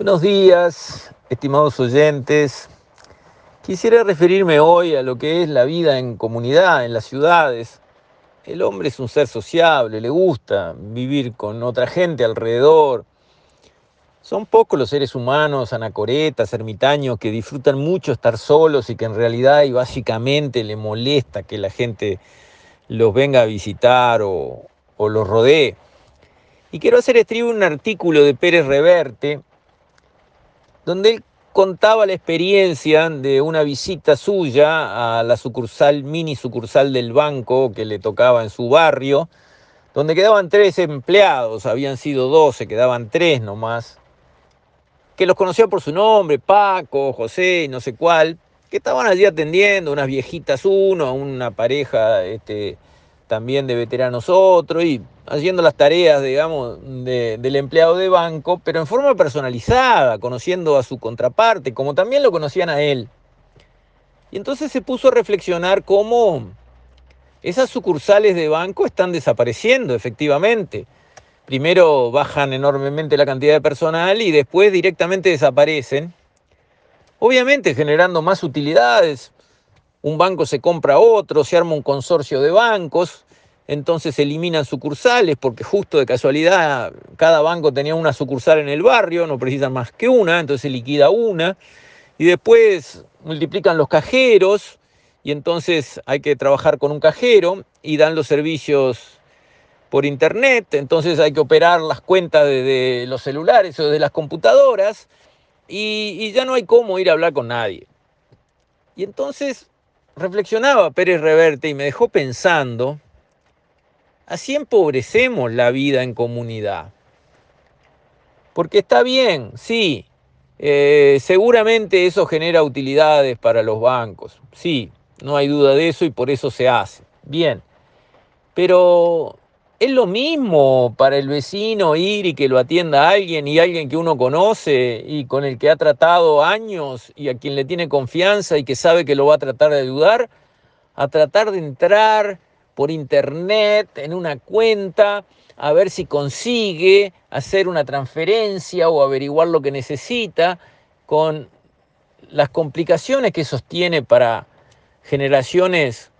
Buenos días, estimados oyentes. Quisiera referirme hoy a lo que es la vida en comunidad, en las ciudades. El hombre es un ser sociable, le gusta vivir con otra gente alrededor. Son pocos los seres humanos, anacoretas, ermitaños, que disfrutan mucho estar solos y que en realidad y básicamente le molesta que la gente los venga a visitar o, los rodee. Y quiero hacer estribo un artículo de Pérez Reverte, donde él contaba la experiencia de una visita suya a la sucursal, mini sucursal del banco que le tocaba en su barrio, donde quedaban tres empleados, habían sido dos, se quedaban tres nomás, que los conocía por su nombre, Paco, José, no sé cuál, que estaban allí atendiendo, unas viejitas uno, una pareja este, también de veteranos otro, y haciendo las tareas, digamos, del empleado de banco, pero en forma personalizada, conociendo a su contraparte, como también lo conocían a él. Y entonces se puso a reflexionar cómo esas sucursales de banco están desapareciendo, efectivamente. Primero bajan enormemente la cantidad de personal y después directamente desaparecen. Obviamente generando más utilidades. Un banco se compra otro, se arma un consorcio de bancos entonces se eliminan sucursales porque justo de casualidad cada banco tenía una sucursal en el barrio, no precisan más que una, entonces se liquida una y después multiplican los cajeros y entonces hay que trabajar con un cajero y dan los servicios por internet, entonces hay que operar las cuentas de, los celulares o de las computadoras y, y ya no hay cómo ir a hablar con nadie. Y entonces reflexionaba Pérez Reverte y me dejó pensando Así empobrecemos la vida en comunidad. Porque está bien, sí, eh, seguramente eso genera utilidades para los bancos, sí, no hay duda de eso y por eso se hace. Bien, pero es lo mismo para el vecino ir y que lo atienda alguien y alguien que uno conoce y con el que ha tratado años y a quien le tiene confianza y que sabe que lo va a tratar de ayudar, a tratar de entrar por internet en una cuenta a ver si consigue hacer una transferencia o averiguar lo que necesita con las complicaciones que sostiene para generaciones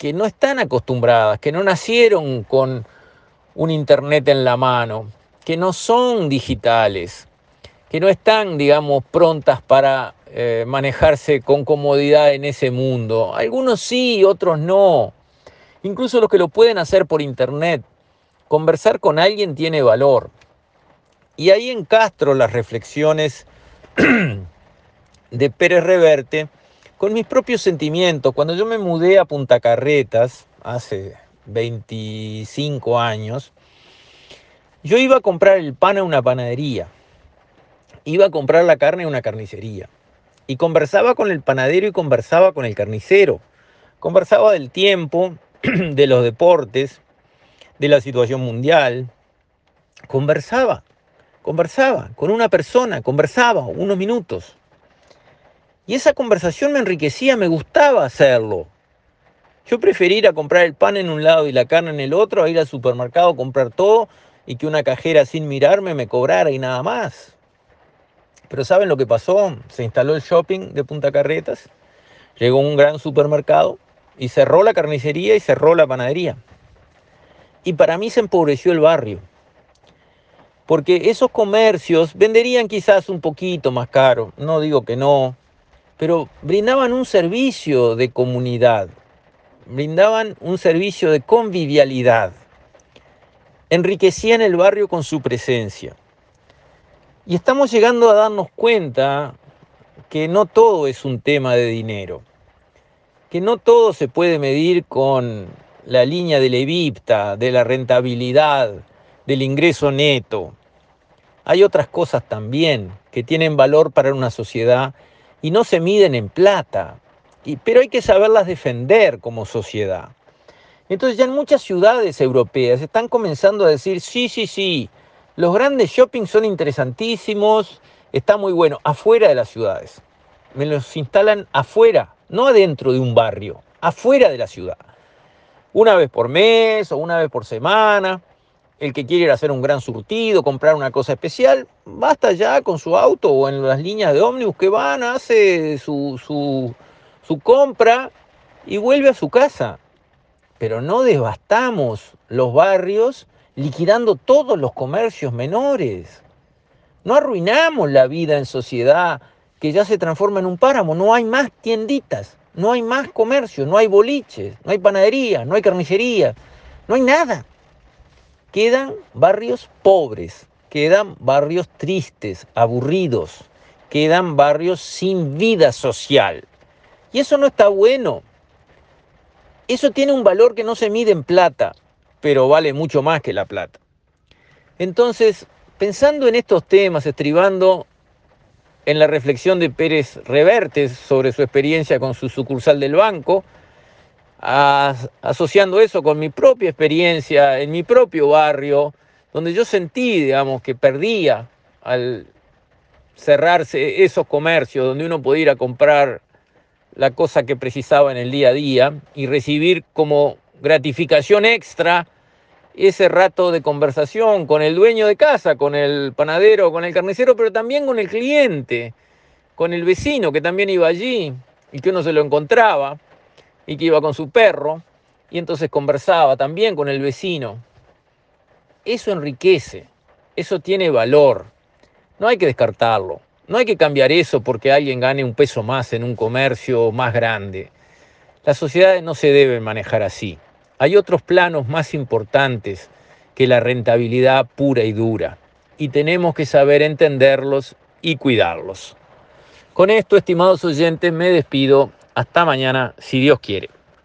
que no están acostumbradas, que no nacieron con un internet en la mano, que no son digitales, que no están, digamos, prontas para eh, manejarse con comodidad en ese mundo. Algunos sí, otros no incluso los que lo pueden hacer por internet. Conversar con alguien tiene valor. Y ahí encastro las reflexiones de Pérez Reverte con mis propios sentimientos. Cuando yo me mudé a Punta Carretas hace 25 años, yo iba a comprar el pan a una panadería, iba a comprar la carne a una carnicería. Y conversaba con el panadero y conversaba con el carnicero. Conversaba del tiempo, de los deportes, de la situación mundial. Conversaba, conversaba con una persona, conversaba unos minutos. Y esa conversación me enriquecía, me gustaba hacerlo. Yo prefería ir a comprar el pan en un lado y la carne en el otro, a ir al supermercado, comprar todo y que una cajera sin mirarme me cobrara y nada más. Pero ¿saben lo que pasó? Se instaló el shopping de Punta Carretas, llegó un gran supermercado y cerró la carnicería y cerró la panadería. Y para mí se empobreció el barrio. Porque esos comercios venderían quizás un poquito más caro, no digo que no, pero brindaban un servicio de comunidad, brindaban un servicio de convivialidad, enriquecían el barrio con su presencia. Y estamos llegando a darnos cuenta que no todo es un tema de dinero que no todo se puede medir con la línea del EBITDA, de la rentabilidad, del ingreso neto. Hay otras cosas también que tienen valor para una sociedad y no se miden en plata, pero hay que saberlas defender como sociedad. Entonces ya en muchas ciudades europeas están comenzando a decir, sí, sí, sí, los grandes shoppings son interesantísimos, está muy bueno, afuera de las ciudades. Me los instalan afuera no adentro de un barrio, afuera de la ciudad. Una vez por mes o una vez por semana. El que quiere ir a hacer un gran surtido, comprar una cosa especial, basta ya con su auto o en las líneas de ómnibus que van, hace su, su, su compra y vuelve a su casa. Pero no devastamos los barrios liquidando todos los comercios menores. No arruinamos la vida en sociedad que ya se transforma en un páramo. No hay más tienditas, no hay más comercio, no hay boliches, no hay panadería, no hay carnicería, no hay nada. Quedan barrios pobres, quedan barrios tristes, aburridos, quedan barrios sin vida social. Y eso no está bueno. Eso tiene un valor que no se mide en plata, pero vale mucho más que la plata. Entonces, pensando en estos temas, estribando en la reflexión de Pérez Revertes sobre su experiencia con su sucursal del banco, asociando eso con mi propia experiencia en mi propio barrio, donde yo sentí, digamos, que perdía al cerrarse esos comercios donde uno podía ir a comprar la cosa que precisaba en el día a día y recibir como gratificación extra ese rato de conversación con el dueño de casa, con el panadero, con el carnicero, pero también con el cliente, con el vecino que también iba allí y que uno se lo encontraba y que iba con su perro y entonces conversaba también con el vecino. Eso enriquece, eso tiene valor, no hay que descartarlo, no hay que cambiar eso porque alguien gane un peso más en un comercio más grande. Las sociedades no se deben manejar así. Hay otros planos más importantes que la rentabilidad pura y dura y tenemos que saber entenderlos y cuidarlos. Con esto, estimados oyentes, me despido hasta mañana, si Dios quiere.